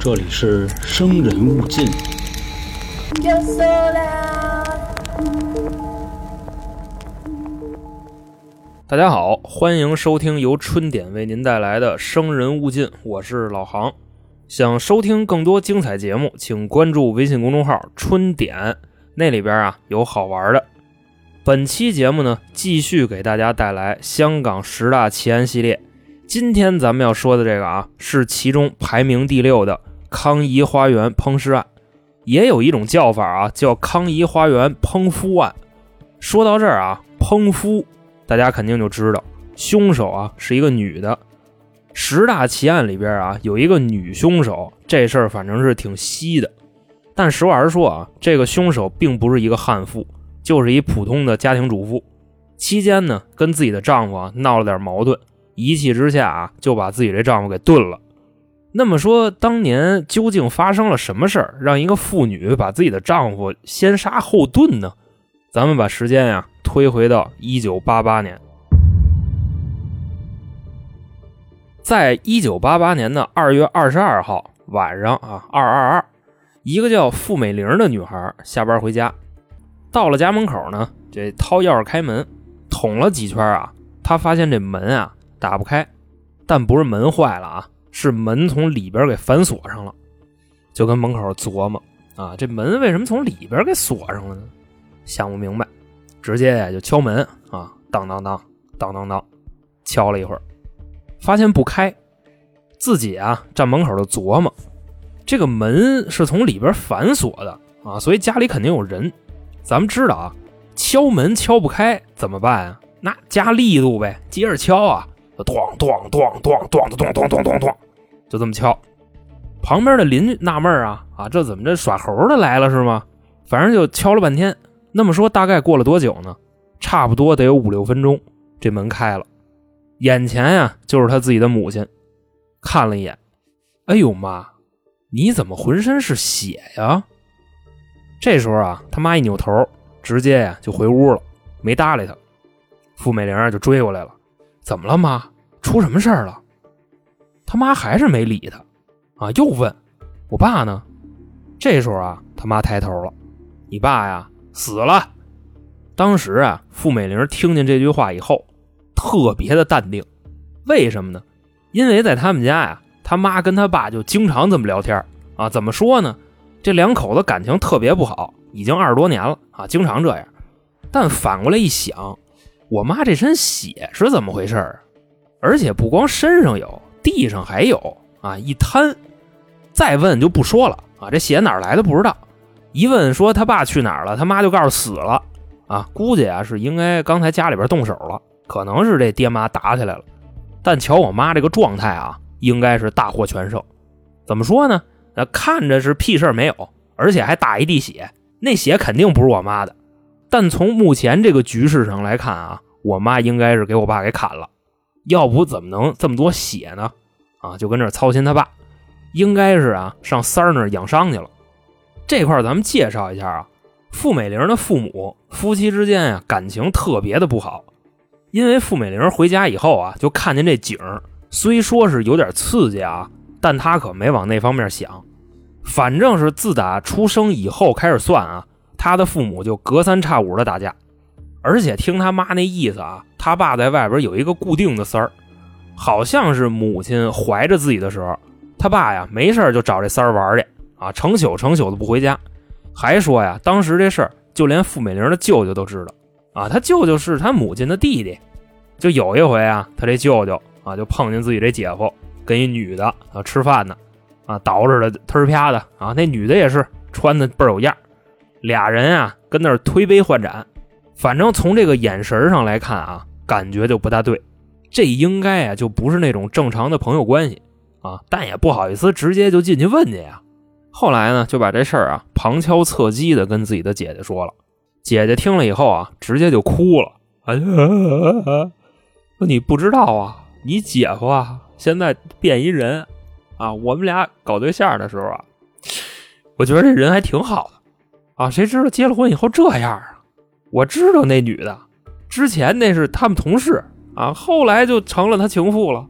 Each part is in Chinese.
这里是生人勿近。大家好，欢迎收听由春点为您带来的《生人勿近》，我是老航。想收听更多精彩节目，请关注微信公众号“春点”，那里边啊有好玩的。本期节目呢，继续给大家带来香港十大奇案系列。今天咱们要说的这个啊，是其中排名第六的康怡花园烹尸案，也有一种叫法啊，叫康怡花园烹夫案。说到这儿啊，烹夫。大家肯定就知道，凶手啊是一个女的。十大奇案里边啊有一个女凶手，这事儿反正是挺稀的。但实话实说啊，这个凶手并不是一个悍妇，就是一普通的家庭主妇。期间呢，跟自己的丈夫啊闹了点矛盾，一气之下啊就把自己这丈夫给炖了。那么说，当年究竟发生了什么事儿，让一个妇女把自己的丈夫先杀后炖呢？咱们把时间呀、推回到一九八八年，在一九八八年的二月二十二号晚上啊，二二二，一个叫付美玲的女孩下班回家，到了家门口呢，这掏钥匙开门，捅了几圈啊，她发现这门啊打不开，但不是门坏了啊，是门从里边给反锁上了，就跟门口琢磨啊，这门为什么从里边给锁上了呢？想不明白。直接呀就敲门啊，当当当当当当，敲了一会儿，发现不开，自己啊站门口就琢磨，这个门是从里边反锁的啊，所以家里肯定有人。咱们知道啊，敲门敲不开怎么办啊？那加力度呗，接着敲啊，咣咣咣咣咣咚咚咚咚咚咚，就这么敲。旁边的邻居纳闷啊啊，这怎么这耍猴的来了是吗？反正就敲了半天。那么说，大概过了多久呢？差不多得有五六分钟，这门开了，眼前呀就是他自己的母亲，看了一眼，哎呦妈，你怎么浑身是血呀？这时候啊，他妈一扭头，直接呀就回屋了，没搭理他。付美玲啊就追过来了，怎么了妈？出什么事儿了？他妈还是没理他，啊，又问我爸呢？这时候啊，他妈抬头了，你爸呀？死了。当时啊，付美玲听见这句话以后，特别的淡定。为什么呢？因为在他们家呀，他妈跟他爸就经常这么聊天啊。怎么说呢？这两口子感情特别不好，已经二十多年了啊，经常这样。但反过来一想，我妈这身血是怎么回事啊？而且不光身上有，地上还有啊，一滩。再问就不说了啊，这血哪来的不知道。一问说他爸去哪儿了，他妈就告诉死了，啊，估计啊是应该刚才家里边动手了，可能是这爹妈打起来了。但瞧我妈这个状态啊，应该是大获全胜。怎么说呢？那看着是屁事儿没有，而且还打一地血，那血肯定不是我妈的。但从目前这个局势上来看啊，我妈应该是给我爸给砍了，要不怎么能这么多血呢？啊，就跟这操心他爸，应该是啊上三儿那儿养伤去了。这块咱们介绍一下啊，付美玲的父母夫妻之间呀感情特别的不好，因为付美玲回家以后啊就看见这景虽说是有点刺激啊，但她可没往那方面想，反正是自打出生以后开始算啊，她的父母就隔三差五的打架，而且听他妈那意思啊，他爸在外边有一个固定的三儿，好像是母亲怀着自己的时候，他爸呀没事就找这三儿玩去。啊，成宿成宿的不回家，还说呀，当时这事儿就连付美玲的舅舅都知道。啊，他舅舅是他母亲的弟弟。就有一回啊，他这舅舅啊，就碰见自己这姐夫跟一女的啊吃饭呢，啊捯饬的忒啪的啊，那女的也是穿的倍儿有样俩人啊跟那儿推杯换盏，反正从这个眼神上来看啊，感觉就不大对。这应该啊就不是那种正常的朋友关系啊，但也不好意思直接就进去问去呀。后来呢，就把这事儿啊旁敲侧击的跟自己的姐姐说了。姐姐听了以后啊，直接就哭了。哎呀，说你不知道啊，你姐夫啊现在变一人啊。我们俩搞对象的时候啊，我觉得这人还挺好的啊。谁知道结了婚以后这样啊？我知道那女的，之前那是他们同事啊，后来就成了他情妇了。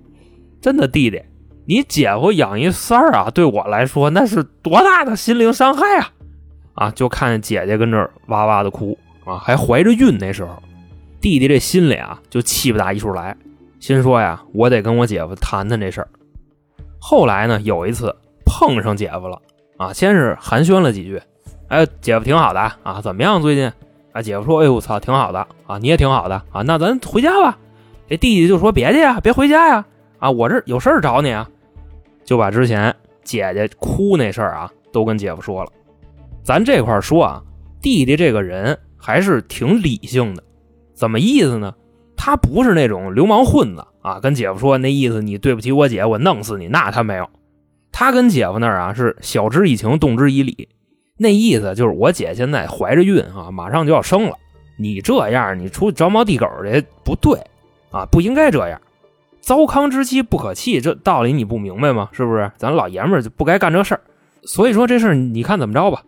真的弟弟，你姐夫养一三儿啊，对我来说那是多大的心灵伤害啊！啊，就看姐姐跟这儿哇哇的哭啊，还怀着孕。那时候，弟弟这心里啊就气不打一处来，心说呀，我得跟我姐夫谈谈这事儿。后来呢，有一次碰上姐夫了啊，先是寒暄了几句，哎，姐夫挺好的啊，怎么样最近？啊，姐夫说，哎呦我操，挺好的啊，你也挺好的啊，那咱回家吧。这弟弟就说，别去呀，别回家呀，啊，我这有事儿找你啊，就把之前姐姐哭那事儿啊都跟姐夫说了。咱这块说啊，弟弟这个人还是挺理性的，怎么意思呢？他不是那种流氓混子啊，跟姐夫说那意思，你对不起我姐，我弄死你，那他没有。他跟姐夫那儿啊是晓之以情，动之以理，那意思就是我姐现在怀着孕啊，马上就要生了，你这样你出去招猫递狗去不对啊，不应该这样。糟糠之妻不可弃，这道理你不明白吗？是不是？咱老爷们就不该干这事儿。所以说这事你看怎么着吧。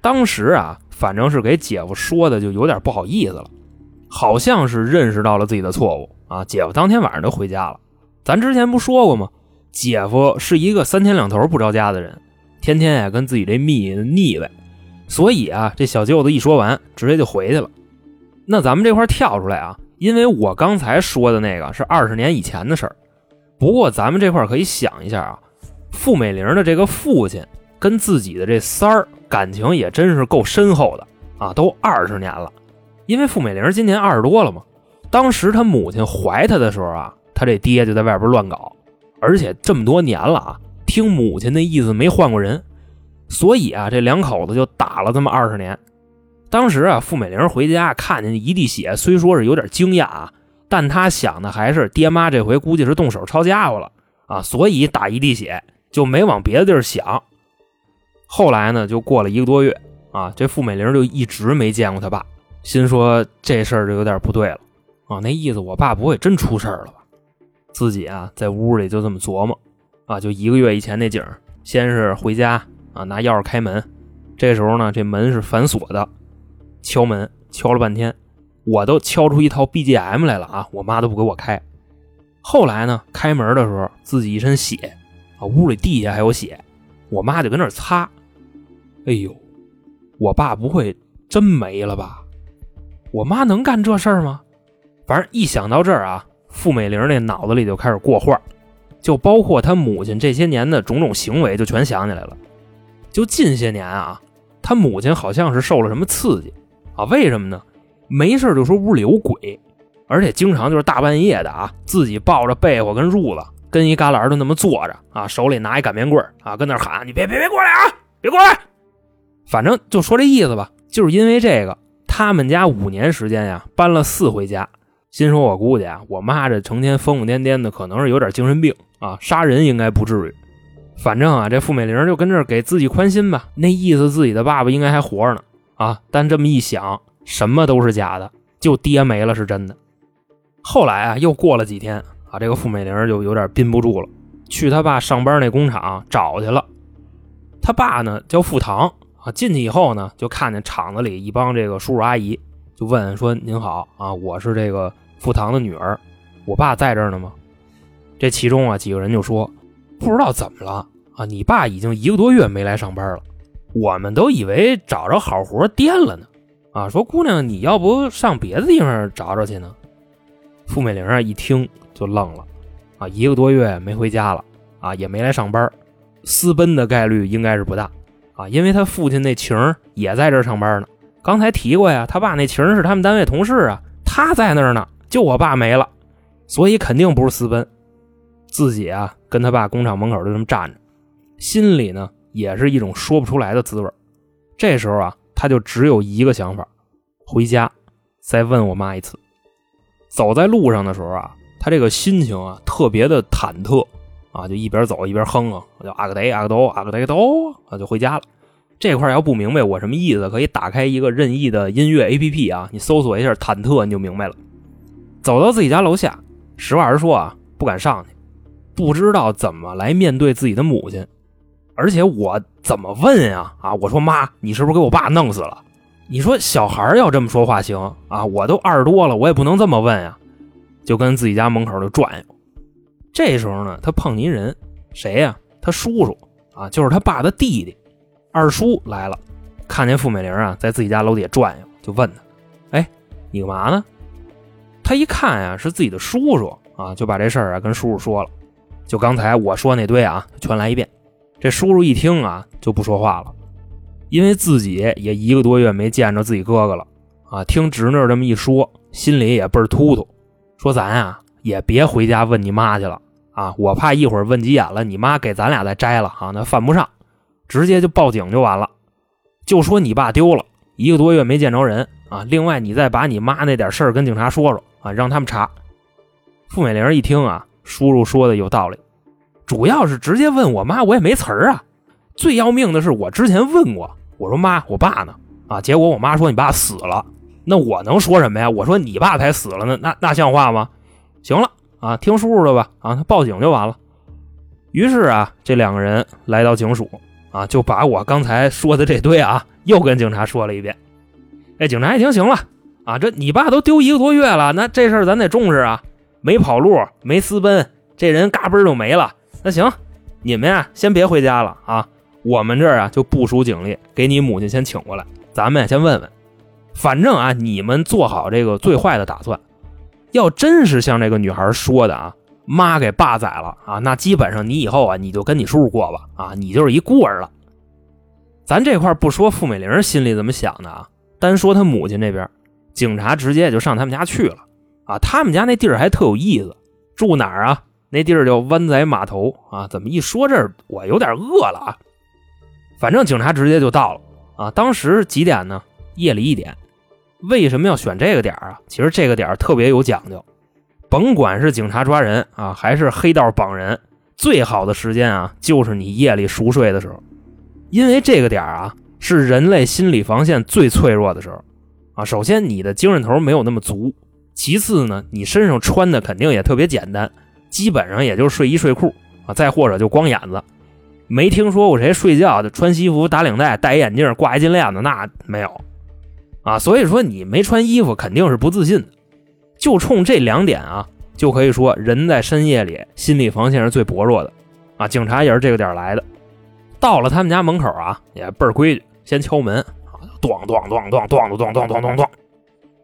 当时啊，反正是给姐夫说的，就有点不好意思了，好像是认识到了自己的错误啊。姐夫当天晚上就回家了。咱之前不说过吗？姐夫是一个三天两头不着家的人，天天呀跟自己这蜜腻歪，所以啊，这小舅子一说完，直接就回去了。那咱们这块跳出来啊，因为我刚才说的那个是二十年以前的事儿，不过咱们这块可以想一下啊，付美玲的这个父亲跟自己的这三儿。感情也真是够深厚的啊，都二十年了。因为付美玲今年二十多了嘛，当时她母亲怀她的时候啊，她这爹就在外边乱搞，而且这么多年了啊，听母亲的意思没换过人，所以啊，这两口子就打了这么二十年。当时啊，付美玲回家看见一地血，虽说是有点惊讶啊，但她想的还是爹妈这回估计是动手抄家伙了啊，所以打一地血就没往别的地儿想。后来呢，就过了一个多月啊，这付美玲就一直没见过他爸，心说这事儿就有点不对了啊，那意思我爸不会真出事儿了吧？自己啊在屋里就这么琢磨啊，就一个月以前那景儿先是回家啊拿钥匙开门，这时候呢这门是反锁的，敲门敲了半天，我都敲出一套 BGM 来了啊，我妈都不给我开。后来呢开门的时候自己一身血啊，屋里地下还有血，我妈就跟那擦。哎呦，我爸不会真没了吧？我妈能干这事儿吗？反正一想到这儿啊，付美玲那脑子里就开始过画，就包括他母亲这些年的种种行为，就全想起来了。就近些年啊，他母亲好像是受了什么刺激啊？为什么呢？没事就说屋里有鬼，而且经常就是大半夜的啊，自己抱着被窝跟褥子，跟一旮旯都那么坐着啊，手里拿一擀面棍啊，跟那喊：“你别别别过来啊，别过来！”反正就说这意思吧，就是因为这个，他们家五年时间呀，搬了四回家。心说，我估计啊，我妈这成天疯疯癫癫的，可能是有点精神病啊，杀人应该不至于。反正啊，这付美玲就跟这给自己宽心吧，那意思自己的爸爸应该还活着呢啊。但这么一想，什么都是假的，就爹没了是真的。后来啊，又过了几天啊，这个付美玲就有点憋不住了，去他爸上班那工厂找去了。他爸呢叫付堂。啊，进去以后呢，就看见厂子里一帮这个叔叔阿姨，就问说：“您好啊，我是这个付堂的女儿，我爸在这儿呢吗？”这其中啊几个人就说：“不知道怎么了啊，你爸已经一个多月没来上班了，我们都以为找着好活颠了呢。”啊，说姑娘，你要不上别的地方找找去呢？付美玲啊一听就愣了，啊，一个多月没回家了，啊，也没来上班，私奔的概率应该是不大。啊，因为他父亲那情儿也在这上班呢。刚才提过呀，他爸那情人是他们单位同事啊，他在那儿呢，就我爸没了，所以肯定不是私奔。自己啊，跟他爸工厂门口就这么站着，心里呢也是一种说不出来的滋味。这时候啊，他就只有一个想法：回家再问我妈一次。走在路上的时候啊，他这个心情啊特别的忐忑。啊，就一边走一边哼哼，我就阿个得阿个都阿个得都，啊，就回家了。这块要不明白我什么意思，可以打开一个任意的音乐 APP 啊，你搜索一下“忐忑”，你就明白了。走到自己家楼下，实话实说啊，不敢上去，不知道怎么来面对自己的母亲，而且我怎么问呀？啊，我说妈，你是不是给我爸弄死了？你说小孩要这么说话行啊？我都二十多了，我也不能这么问呀。就跟自己家门口就转悠。这时候呢，他碰见人，谁呀？他叔叔啊，就是他爸的弟弟，二叔来了，看见付美玲啊在自己家楼底下转悠，就问他：“哎，你干嘛呢？”他一看呀，是自己的叔叔啊，就把这事儿啊跟叔叔说了，就刚才我说那堆啊，全来一遍。这叔叔一听啊，就不说话了，因为自己也一个多月没见着自己哥哥了啊，听侄女这么一说，心里也倍儿突突，说咱啊也别回家问你妈去了啊，我怕一会儿问急眼了，你妈给咱俩再摘了啊，那犯不上，直接就报警就完了，就说你爸丢了，一个多月没见着人啊，另外你再把你妈那点事儿跟警察说说啊，让他们查。付美玲一听啊，叔叔说的有道理。主要是直接问我妈，我也没词儿啊。最要命的是，我之前问过，我说妈，我爸呢？啊，结果我妈说你爸死了。那我能说什么呀？我说你爸才死了呢，那那像话吗？行了啊，听叔叔的吧。啊，他报警就完了。于是啊，这两个人来到警署啊，就把我刚才说的这堆啊，又跟警察说了一遍。哎，警察一听，行了啊，这你爸都丢一个多月了，那这事儿咱得重视啊。没跑路，没私奔，这人嘎嘣就没了。那行，你们呀先别回家了啊，我们这儿啊就部署警力，给你母亲先请过来，咱们先问问。反正啊，你们做好这个最坏的打算。要真是像这个女孩说的啊，妈给爸宰了啊，那基本上你以后啊你就跟你叔叔过吧啊，你就是一孤儿了。咱这块不说付美玲心里怎么想的啊，单说她母亲这边，警察直接就上他们家去了啊，他们家那地儿还特有意思，住哪儿啊？那地儿叫湾仔码头啊，怎么一说这儿我有点饿了啊？反正警察直接就到了啊。当时几点呢？夜里一点。为什么要选这个点啊？其实这个点特别有讲究，甭管是警察抓人啊，还是黑道绑人，最好的时间啊，就是你夜里熟睡的时候，因为这个点啊，是人类心理防线最脆弱的时候啊。首先，你的精神头没有那么足；其次呢，你身上穿的肯定也特别简单。基本上也就是睡衣睡裤啊，再或者就光眼子，没听说过谁睡觉的穿西服打领带戴眼镜挂一金链子，那没有啊。所以说你没穿衣服肯定是不自信的。就冲这两点啊，就可以说人在深夜里心理防线是最薄弱的啊。警察也是这个点来的，到了他们家门口啊，也倍儿规矩，先敲门啊，咣咣咣咣咣咣咣咣咣咣。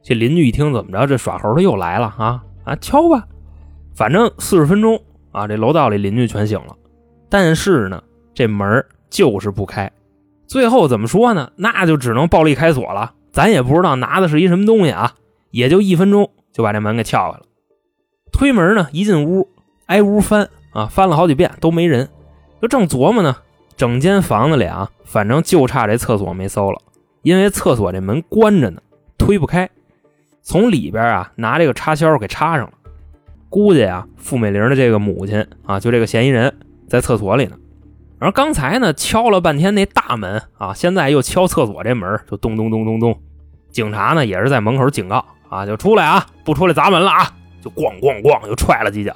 这邻居一听怎么着，这耍猴的又来了啊啊，敲吧。反正四十分钟啊，这楼道里邻居全醒了，但是呢，这门就是不开。最后怎么说呢？那就只能暴力开锁了。咱也不知道拿的是一什么东西啊，也就一分钟就把这门给撬开了。推门呢，一进屋挨屋翻啊，翻了好几遍都没人，就正琢磨呢。整间房子里啊，反正就差这厕所没搜了，因为厕所这门关着呢，推不开。从里边啊，拿这个插销给插上了。估计啊，付美玲的这个母亲啊，就这个嫌疑人，在厕所里呢。而刚才呢，敲了半天那大门啊，现在又敲厕所这门，就咚咚咚咚咚。警察呢，也是在门口警告啊，就出来啊，不出来砸门了啊，就咣咣咣，就踹了几脚。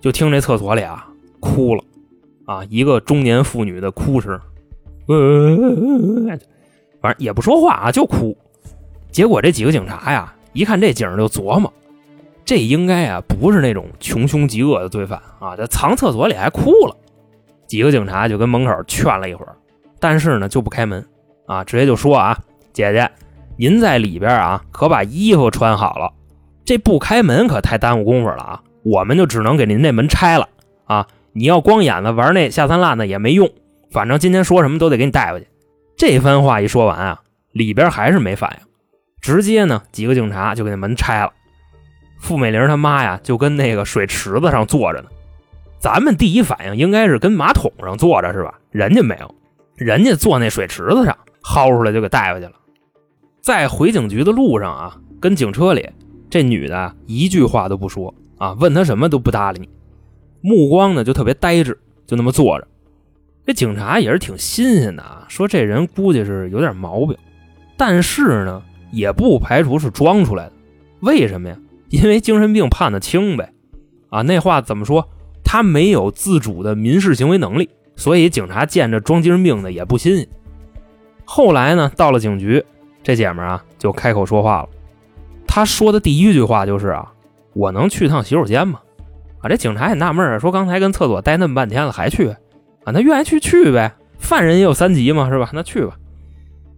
就听这厕所里啊，哭了啊，一个中年妇女的哭声，反正也不说话啊，就哭。结果这几个警察呀，一看这景就琢磨。这应该啊不是那种穷凶极恶的罪犯啊，这藏厕所里还哭了。几个警察就跟门口劝了一会儿，但是呢就不开门啊，直接就说啊，姐姐，您在里边啊可把衣服穿好了，这不开门可太耽误工夫了啊，我们就只能给您这门拆了啊。你要光眼子玩那下三滥的也没用，反正今天说什么都得给你带回去。这番话一说完啊，里边还是没反应，直接呢几个警察就给那门拆了。付美玲他妈呀，就跟那个水池子上坐着呢。咱们第一反应应该是跟马桶上坐着是吧？人家没有，人家坐那水池子上，薅出来就给带回去了。在回警局的路上啊，跟警车里这女的一句话都不说啊，问他什么都不搭理你，目光呢就特别呆滞，就那么坐着。这警察也是挺新鲜的啊，说这人估计是有点毛病，但是呢也不排除是装出来的。为什么呀？因为精神病判的轻呗，啊，那话怎么说？他没有自主的民事行为能力，所以警察见着装精神病的也不新鲜。后来呢，到了警局，这姐们啊就开口说话了。她说的第一句话就是啊：“我能去趟洗手间吗？”啊，这警察也纳闷啊，说刚才跟厕所待那么半天了，还去啊？那愿意去去呗，犯人也有三级嘛，是吧？那去吧。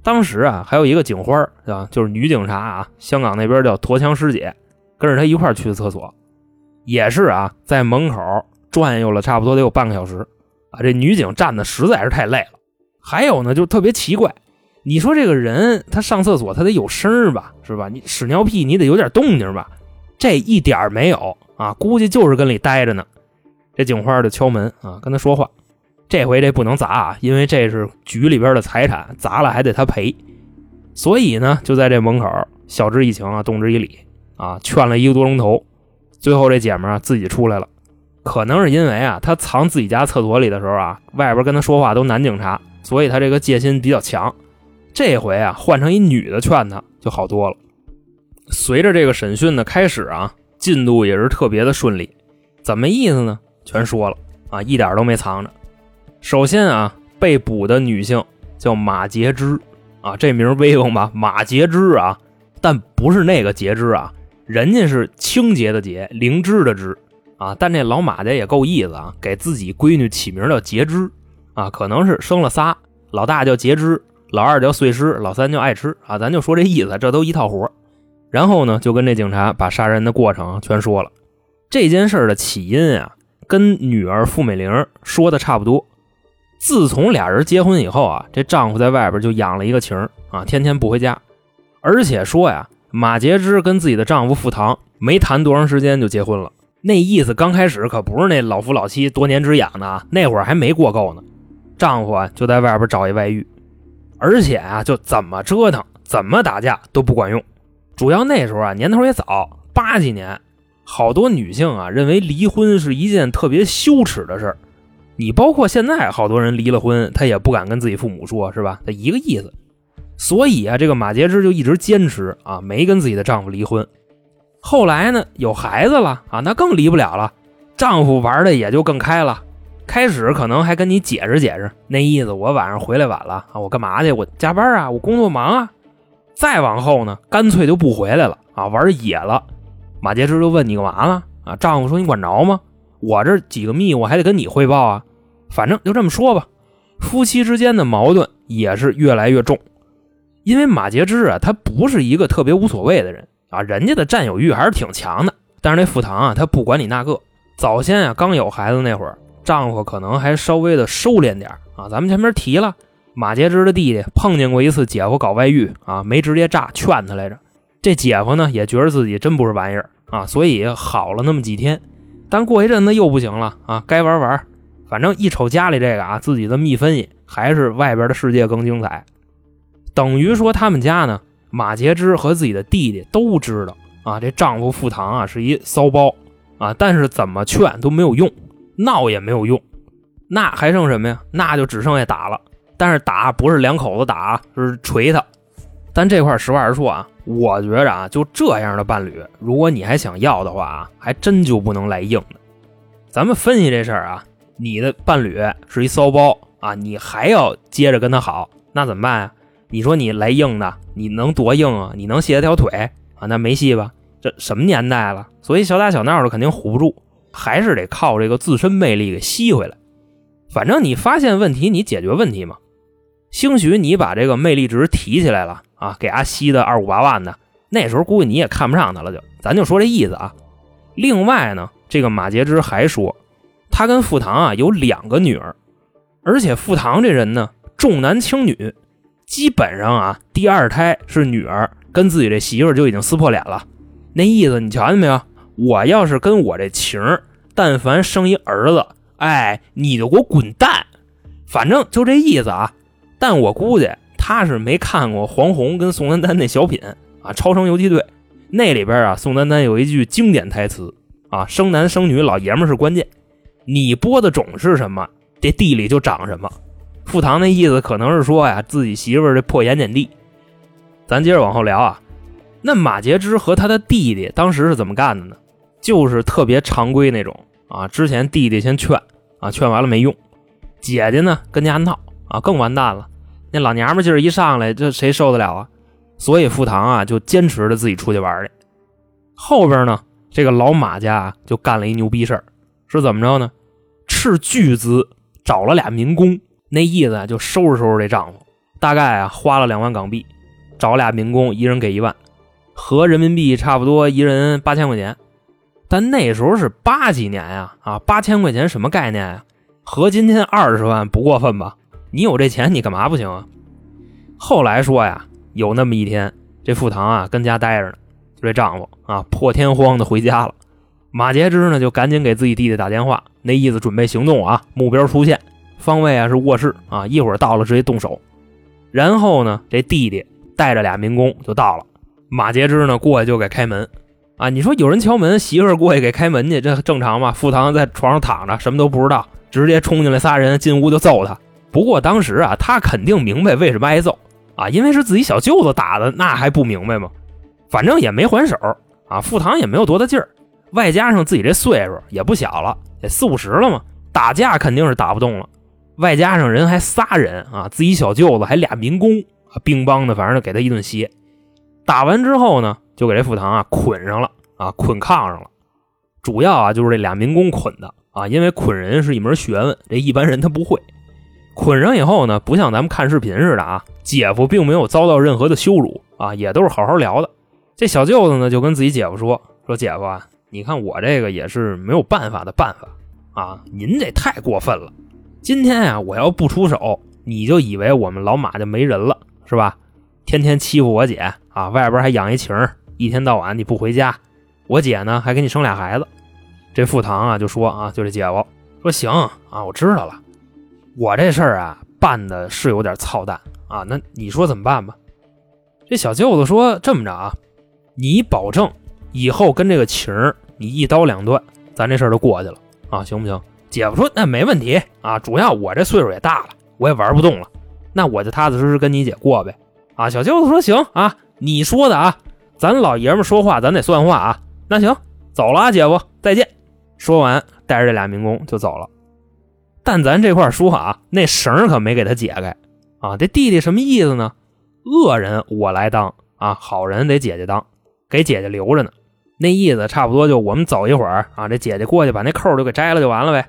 当时啊，还有一个警花啊，就是女警察啊，香港那边叫驼枪师姐，跟着她一块去的厕所，也是啊，在门口转悠了差不多得有半个小时啊。这女警站的实在是太累了。还有呢，就特别奇怪，你说这个人他上厕所他得有声吧，是吧？你屎尿屁你得有点动静吧？这一点没有啊，估计就是跟里待着呢。这警花就敲门啊，跟他说话。这回这不能砸啊，因为这是局里边的财产，砸了还得他赔。所以呢，就在这门口，晓之以情啊，动之以理啊，劝了一个多钟头。最后这姐们啊自己出来了，可能是因为啊，她藏自己家厕所里的时候啊，外边跟她说话都男警察，所以她这个戒心比较强。这回啊，换成一女的劝他就好多了。随着这个审讯的开始啊，进度也是特别的顺利。怎么意思呢？全说了啊，一点都没藏着。首先啊，被捕的女性叫马杰芝啊，这名威风吧？马杰芝啊，但不是那个洁芝啊，人家是清洁的洁，灵芝的芝啊。但这老马家也够意思啊，给自己闺女起名叫杰芝啊，可能是生了仨，老大叫杰芝，老二叫碎尸，老三叫爱吃啊。咱就说这意思，这都一套活。然后呢，就跟这警察把杀人的过程全说了。这件事的起因啊，跟女儿付美玲说的差不多。自从俩人结婚以后啊，这丈夫在外边就养了一个情啊，天天不回家。而且说呀，马洁之跟自己的丈夫付堂没谈多长时间就结婚了，那意思刚开始可不是那老夫老妻多年之痒呢，那会儿还没过够呢。丈夫啊就在外边找一外遇，而且啊就怎么折腾怎么打架都不管用。主要那时候啊年头也早，八几年，好多女性啊认为离婚是一件特别羞耻的事儿。你包括现在好多人离了婚，他也不敢跟自己父母说，是吧？他一个意思。所以啊，这个马杰芝就一直坚持啊，没跟自己的丈夫离婚。后来呢，有孩子了啊，那更离不了了。丈夫玩的也就更开了。开始可能还跟你解释解释，那意思我晚上回来晚了。啊，我干嘛去？我加班啊，我工作忙啊。再往后呢，干脆就不回来了啊，玩野了。马杰芝就问你干嘛呢？啊，丈夫说你管着吗？我这几个密我还得跟你汇报啊。反正就这么说吧，夫妻之间的矛盾也是越来越重，因为马杰之啊，他不是一个特别无所谓的人啊，人家的占有欲还是挺强的。但是那傅唐啊，他不管你那个。早先啊，刚有孩子那会儿，丈夫可能还稍微的收敛点啊。咱们前面提了，马杰之的弟弟碰见过一次姐夫搞外遇啊，没直接炸，劝他来着。这姐夫呢，也觉得自己真不是玩意儿啊，所以好了那么几天。但过一阵子又不行了啊，该玩玩。反正一瞅家里这个啊，自己的蜜分也还是外边的世界更精彩。等于说他们家呢，马杰之和自己的弟弟都知道啊，这丈夫付堂啊是一骚包啊，但是怎么劝都没有用，闹也没有用，那还剩什么呀？那就只剩下打了。但是打不是两口子打，是锤他。但这块实话实说啊，我觉着啊，就这样的伴侣，如果你还想要的话啊，还真就不能来硬的。咱们分析这事儿啊。你的伴侣是一骚包啊，你还要接着跟他好，那怎么办呀？你说你来硬的，你能多硬啊？你能卸他条腿啊？那没戏吧？这什么年代了？所以小打小闹的肯定唬不住，还是得靠这个自身魅力给吸回来。反正你发现问题，你解决问题嘛。兴许你把这个魅力值提起来了啊，给阿吸的二五八万的，那时候估计你也看不上他了。就咱就说这意思啊。另外呢，这个马杰之还说。他跟傅唐啊有两个女儿，而且傅唐这人呢重男轻女，基本上啊第二胎是女儿，跟自己这媳妇就已经撕破脸了。那意思你瞧见没有？我要是跟我这情儿，但凡生一儿子，哎，你就给我滚蛋！反正就这意思啊。但我估计他是没看过黄宏跟宋丹丹那小品啊，《超生游击队》那里边啊，宋丹丹有一句经典台词啊：“生男生女，老爷们是关键。”你播的种是什么，这地里就长什么。傅唐那意思可能是说呀，自己媳妇这破盐碱地。咱接着往后聊啊，那马杰之和他的弟弟当时是怎么干的呢？就是特别常规那种啊。之前弟弟先劝啊，劝完了没用，姐姐呢跟家闹啊，更完蛋了。那老娘们劲儿一上来，这谁受得了啊？所以傅唐啊就坚持着自己出去玩去。后边呢，这个老马家啊就干了一牛逼事儿。是怎么着呢？斥巨资找了俩民工，那意思啊，就收拾收拾这丈夫。大概啊，花了两万港币，找俩民工，一人给一万，合人民币差不多一人八千块钱。但那时候是八几年呀，啊，八千块钱什么概念呀？合今天二十万不过分吧？你有这钱，你干嘛不行啊？后来说呀，有那么一天，这富堂啊跟家待着呢，就这丈夫啊破天荒的回家了。马杰之呢就赶紧给自己弟弟打电话，那意思准备行动啊，目标出现，方位啊是卧室啊，一会儿到了直接动手。然后呢，这弟弟带着俩民工就到了，马杰之呢过去就给开门啊。你说有人敲门，媳妇儿过去给开门去，这正常吗？富堂在床上躺着，什么都不知道，直接冲进来仨人进屋就揍他。不过当时啊，他肯定明白为什么挨揍啊，因为是自己小舅子打的，那还不明白吗？反正也没还手啊，富堂也没有多大劲儿，外加上自己这岁数也不小了，也四五十了嘛，打架肯定是打不动了。外加上人还仨人啊，自己小舅子还俩民工啊，兵帮的，反正就给他一顿歇。打完之后呢，就给这富堂啊捆上了啊，捆炕上了。主要啊就是这俩民工捆的啊，因为捆人是一门学问，这一般人他不会。捆上以后呢，不像咱们看视频似的啊，姐夫并没有遭到任何的羞辱啊，也都是好好聊的。这小舅子呢就跟自己姐夫说：“说姐夫啊，你看我这个也是没有办法的办法啊，您这太过分了。”今天呀，我要不出手，你就以为我们老马就没人了，是吧？天天欺负我姐啊，外边还养一情，一天到晚你不回家，我姐呢还给你生俩孩子。这富堂啊就说啊，就这姐夫说行啊，我知道了，我这事儿啊办的是有点操蛋啊，那你说怎么办吧？这小舅子说这么着啊，你保证以后跟这个情儿你一刀两断，咱这事儿就过去了啊，行不行？姐夫说：“那没问题啊，主要我这岁数也大了，我也玩不动了，那我就踏踏实实跟你姐过呗。”啊，小舅子说：“行啊，你说的啊，咱老爷们说话咱得算话啊。那行，走了啊，姐夫，再见。”说完，带着这俩民工就走了。但咱这块说啊，那绳可没给他解开啊。这弟弟什么意思呢？恶人我来当啊，好人得姐姐当，给姐姐留着呢。那意思差不多就我们走一会儿啊，这姐姐过去把那扣就给摘了就完了呗。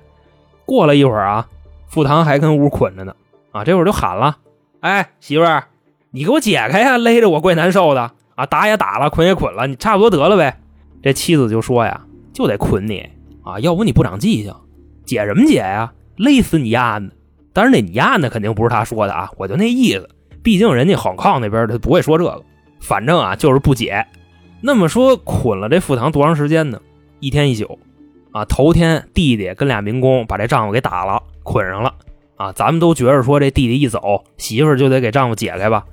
过了一会儿啊，富堂还跟屋捆着呢啊，这会儿就喊了：“哎，媳妇儿，你给我解开呀，勒着我怪难受的啊，打也打了，捆也捆了，你差不多得了呗。”这妻子就说呀：“就得捆你啊，要不你不长记性，解什么解呀？勒死你丫的！当然那你丫的肯定不是他说的啊，我就那意思，毕竟人家好康那边他不会说这个，反正啊就是不解。那么说捆了这富堂多长时间呢？一天一宿。”啊，头天弟弟跟俩民工把这丈夫给打了，捆上了。啊，咱们都觉着说这弟弟一走，媳妇就得给丈夫解开吧？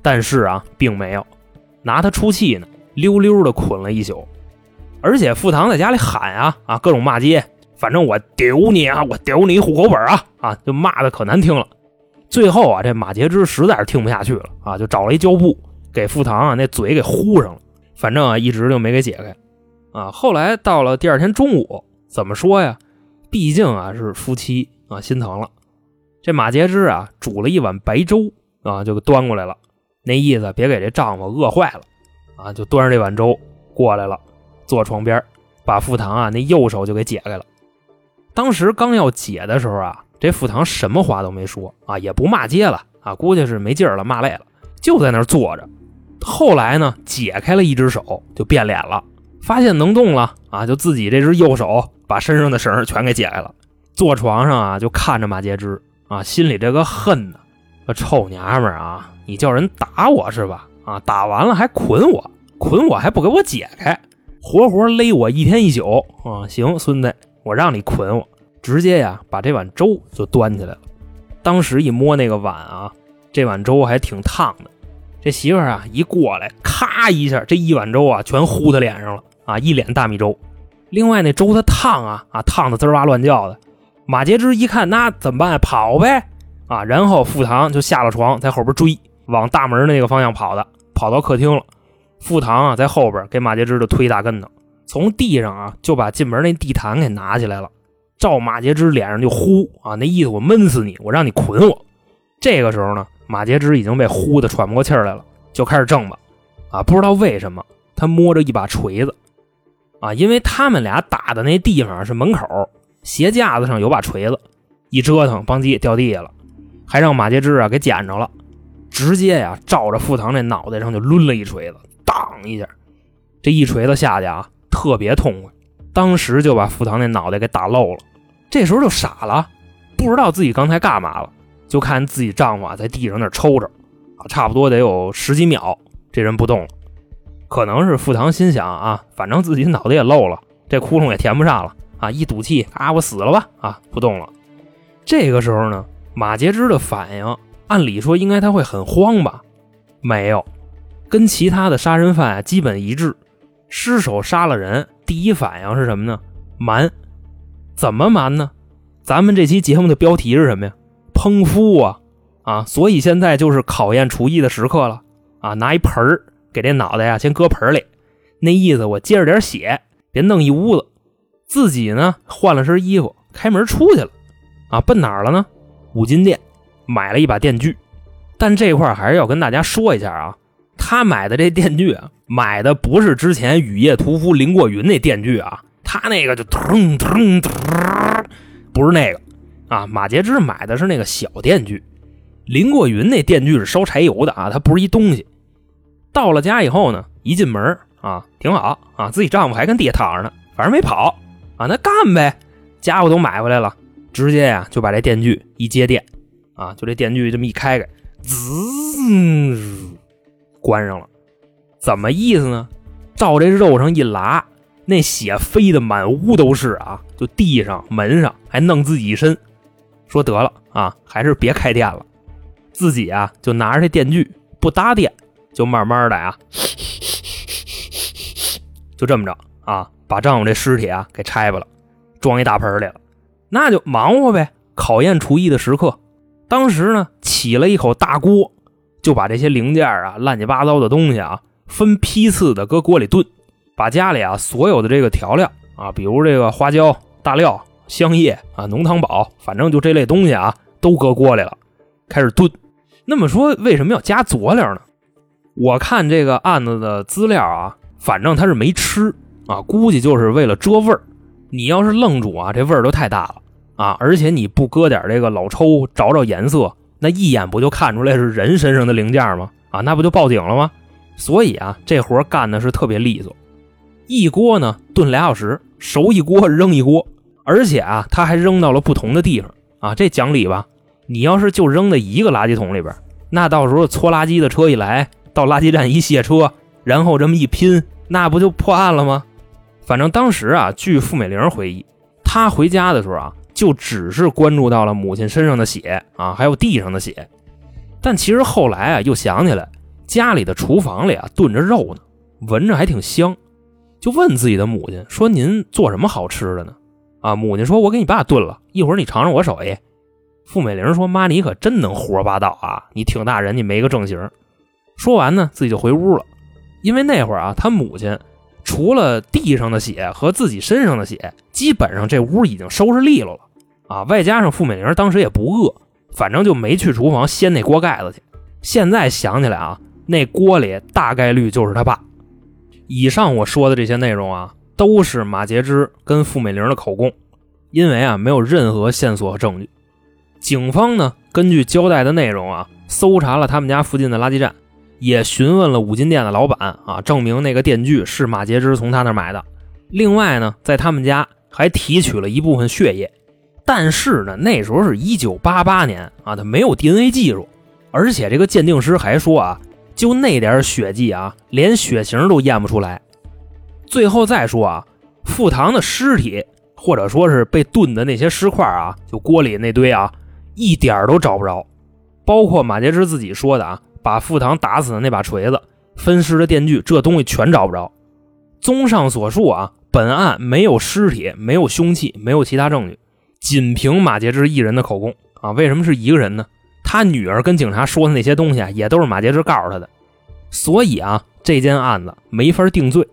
但是啊，并没有，拿他出气呢，溜溜的捆了一宿。而且富堂在家里喊啊啊，各种骂街，反正我丢你啊，我丢你户口本啊啊，就骂的可难听了。最后啊，这马杰之实在是听不下去了啊，就找了一胶布给富堂啊那嘴给糊上了，反正啊一直就没给解开。啊，后来到了第二天中午，怎么说呀？毕竟啊是夫妻啊，心疼了。这马杰之啊煮了一碗白粥啊，就给端过来了，那意思别给这丈夫饿坏了啊，就端着这碗粥过来了，坐床边把富堂啊那右手就给解开了。当时刚要解的时候啊，这富堂什么话都没说啊，也不骂街了啊，估计是没劲儿了，骂累了，就在那儿坐着。后来呢，解开了一只手，就变脸了。发现能动了啊，就自己这只右手把身上的绳全给解开了，坐床上啊就看着马杰之啊，心里这个恨呢，个臭娘们儿啊，你叫人打我是吧？啊，打完了还捆我，捆我还不给我解开，活活勒我一天一宿啊！行，孙子，我让你捆我，直接呀把这碗粥就端起来了。当时一摸那个碗啊，这碗粥还挺烫的。这媳妇儿啊一过来，咔一下，这一碗粥啊全糊他脸上了。啊，一脸大米粥，另外那粥它烫啊啊，烫的滋哇乱叫的。马杰之一看，那怎么办？跑呗！啊，然后富堂就下了床，在后边追，往大门那个方向跑的，跑到客厅了。富堂啊，在后边给马杰之就推大跟头，从地上啊就把进门那地毯给拿起来了，照马杰之脸上就呼啊，那意思我闷死你，我让你捆我。这个时候呢，马杰之已经被呼的喘不过气来了，就开始挣吧。啊，不知道为什么，他摸着一把锤子。啊，因为他们俩打的那地方是门口，鞋架子上有把锤子，一折腾，邦叽掉地下了，还让马杰之啊给捡着了，直接呀照着傅唐那脑袋上就抡了一锤子，当一下，这一锤子下去啊特别痛快，当时就把傅唐那脑袋给打漏了。这时候就傻了，不知道自己刚才干嘛了，就看自己丈夫啊在地上那抽着，啊，差不多得有十几秒，这人不动了。可能是傅唐心想啊，反正自己脑袋也漏了，这窟窿也填不上了啊，一赌气啊，我死了吧啊，不动了。这个时候呢，马杰之的反应，按理说应该他会很慌吧？没有，跟其他的杀人犯啊基本一致。失手杀了人，第一反应是什么呢？瞒。怎么瞒呢？咱们这期节目的标题是什么呀？烹夫啊啊！所以现在就是考验厨艺的时刻了啊！拿一盆儿。给这脑袋呀，先搁盆里，那意思我接着点血，别弄一屋子。自己呢，换了身衣服，开门出去了，啊，奔哪儿了呢？五金店，买了一把电锯。但这块还是要跟大家说一下啊，他买的这电锯啊，买的不是之前雨夜屠夫林过云那电锯啊，他那个就腾腾腾，不是那个啊。马杰之买的是那个小电锯，林过云那电锯是烧柴油的啊，它不是一东西。到了家以后呢，一进门啊，挺好啊，自己丈夫还跟地下躺着呢，反正没跑啊，那干呗，家伙都买回来了，直接呀就把这电锯一接电啊，就这电锯这么一开开，滋，关上了，怎么意思呢？照这肉上一拉，那血飞的满屋都是啊，就地上、门上，还弄自己一身，说得了啊，还是别开店了，自己啊就拿着这电锯不搭电。就慢慢的呀，就这么着啊，把丈夫这尸体啊给拆吧了，装一大盆里了，那就忙活呗，考验厨艺的时刻。当时呢，起了一口大锅，就把这些零件啊、乱七八糟的东西啊，分批次的搁锅里炖，把家里啊所有的这个调料啊，比如这个花椒、大料、香叶啊、浓汤宝，反正就这类东西啊，都搁锅里了，开始炖。那么说，为什么要加佐料呢？我看这个案子的资料啊，反正他是没吃啊，估计就是为了遮味儿。你要是愣煮啊，这味儿都太大了啊！而且你不搁点这个老抽找找颜色，那一眼不就看出来是人身上的零件吗？啊，那不就报警了吗？所以啊，这活干的是特别利索。一锅呢炖俩小时，熟一锅扔一锅，而且啊，他还扔到了不同的地方啊，这讲理吧？你要是就扔在一个垃圾桶里边，那到时候搓垃圾的车一来。到垃圾站一卸车，然后这么一拼，那不就破案了吗？反正当时啊，据付美玲回忆，她回家的时候啊，就只是关注到了母亲身上的血啊，还有地上的血。但其实后来啊，又想起来家里的厨房里啊炖着肉呢，闻着还挺香，就问自己的母亲说：“您做什么好吃的呢？”啊，母亲说：“我给你爸炖了一会儿，你尝尝我手艺。”付美玲说：“妈，你可真能胡说八道啊！你挺大人，你没个正形。”说完呢，自己就回屋了，因为那会儿啊，他母亲除了地上的血和自己身上的血，基本上这屋已经收拾利落了啊。外加上付美玲当时也不饿，反正就没去厨房掀那锅盖子去。现在想起来啊，那锅里大概率就是他爸。以上我说的这些内容啊，都是马杰之跟付美玲的口供，因为啊，没有任何线索和证据。警方呢，根据交代的内容啊，搜查了他们家附近的垃圾站。也询问了五金店的老板啊，证明那个电锯是马杰之从他那买的。另外呢，在他们家还提取了一部分血液，但是呢，那时候是一九八八年啊，他没有 DNA 技术，而且这个鉴定师还说啊，就那点血迹啊，连血型都验不出来。最后再说啊，傅唐的尸体或者说是被炖的那些尸块啊，就锅里那堆啊，一点都找不着，包括马杰之自己说的啊。把傅唐打死的那把锤子、分尸的电锯，这东西全找不着。综上所述啊，本案没有尸体，没有凶器，没有其他证据，仅凭马杰之一人的口供啊。为什么是一个人呢？他女儿跟警察说的那些东西啊，也都是马杰之告诉他的。所以啊，这件案子没法定罪。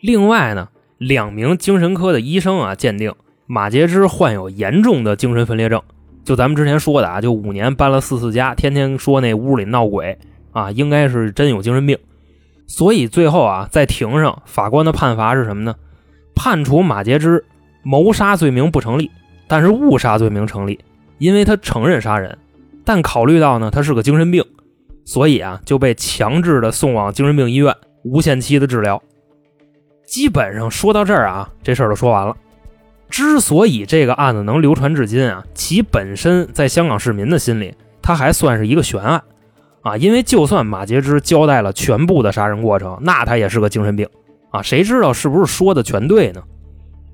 另外呢，两名精神科的医生啊，鉴定马杰之患有严重的精神分裂症。就咱们之前说的啊，就五年搬了四次家，天天说那屋里闹鬼啊，应该是真有精神病。所以最后啊，在庭上法官的判罚是什么呢？判处马杰之谋杀罪名不成立，但是误杀罪名成立，因为他承认杀人，但考虑到呢他是个精神病，所以啊就被强制的送往精神病医院，无限期的治疗。基本上说到这儿啊，这事儿就说完了。之所以这个案子能流传至今啊，其本身在香港市民的心里，它还算是一个悬案啊。因为就算马杰之交代了全部的杀人过程，那他也是个精神病啊，谁知道是不是说的全对呢？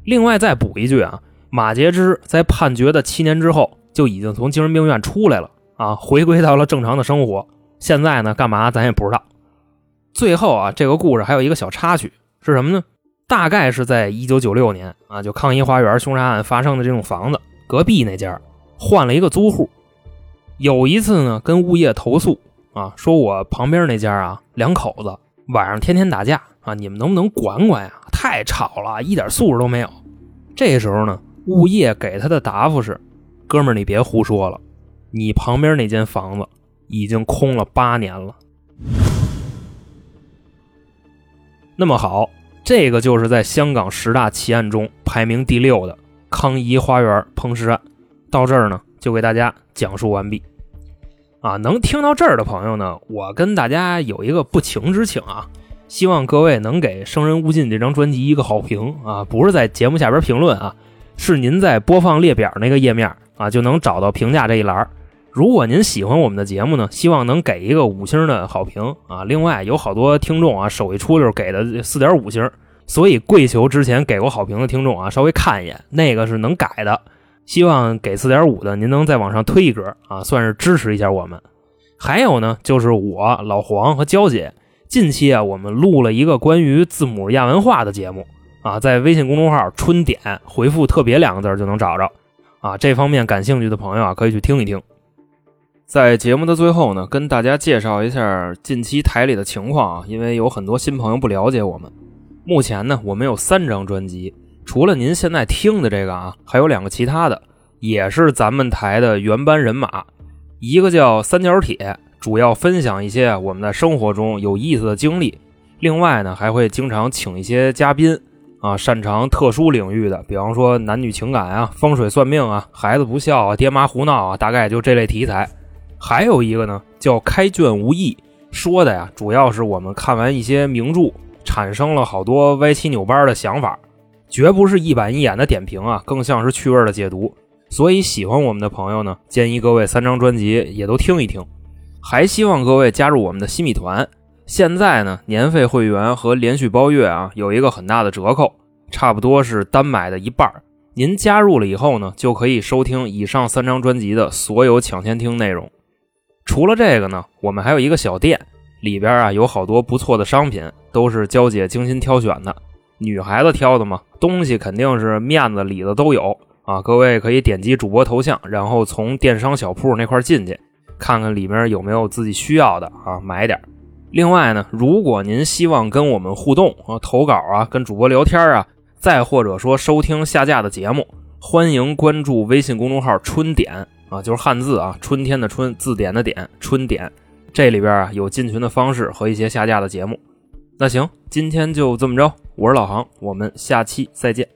另外再补一句啊，马杰之在判决的七年之后就已经从精神病院出来了啊，回归到了正常的生活。现在呢，干嘛咱也不知道。最后啊，这个故事还有一个小插曲是什么呢？大概是在一九九六年啊，就康怡花园凶杀案发生的这种房子隔壁那家换了一个租户。有一次呢，跟物业投诉啊，说我旁边那家啊两口子晚上天天打架啊，你们能不能管管呀？太吵了，一点素质都没有。这时候呢，物业给他的答复是：哥们儿，你别胡说了，你旁边那间房子已经空了八年了。那么好。这个就是在香港十大奇案中排名第六的康怡花园烹尸案，到这儿呢就给大家讲述完毕。啊，能听到这儿的朋友呢，我跟大家有一个不情之请啊，希望各位能给《生人勿近》这张专辑一个好评啊，不是在节目下边评论啊，是您在播放列表那个页面啊就能找到评价这一栏。如果您喜欢我们的节目呢，希望能给一个五星的好评啊！另外有好多听众啊，手一出溜给的四点五星，所以跪求之前给过好评的听众啊，稍微看一眼，那个是能改的。希望给四点五的，您能再往上推一格啊，算是支持一下我们。还有呢，就是我老黄和娇姐近期啊，我们录了一个关于字母亚文化的节目啊，在微信公众号“春点”回复“特别”两个字就能找着啊。这方面感兴趣的朋友啊，可以去听一听。在节目的最后呢，跟大家介绍一下近期台里的情况啊，因为有很多新朋友不了解我们。目前呢，我们有三张专辑，除了您现在听的这个啊，还有两个其他的，也是咱们台的原班人马。一个叫三角铁，主要分享一些我们在生活中有意思的经历。另外呢，还会经常请一些嘉宾啊，擅长特殊领域的，比方说男女情感啊、风水算命啊、孩子不孝啊、爹妈胡闹啊，大概就这类题材。还有一个呢，叫开卷无益，说的呀，主要是我们看完一些名著，产生了好多歪七扭八的想法，绝不是一板一眼的点评啊，更像是趣味的解读。所以喜欢我们的朋友呢，建议各位三张专辑也都听一听。还希望各位加入我们的新米团，现在呢，年费会员和连续包月啊，有一个很大的折扣，差不多是单买的一半。您加入了以后呢，就可以收听以上三张专辑的所有抢先听内容。除了这个呢，我们还有一个小店，里边啊有好多不错的商品，都是娇姐精心挑选的。女孩子挑的嘛，东西肯定是面子里子都有啊。各位可以点击主播头像，然后从电商小铺那块进去，看看里面有没有自己需要的啊，买点。另外呢，如果您希望跟我们互动啊，投稿啊，跟主播聊天啊，再或者说收听下架的节目，欢迎关注微信公众号“春点”。啊，就是汉字啊，春天的春，字典的典，春点。这里边啊有进群的方式和一些下架的节目。那行，今天就这么着，我是老航，我们下期再见。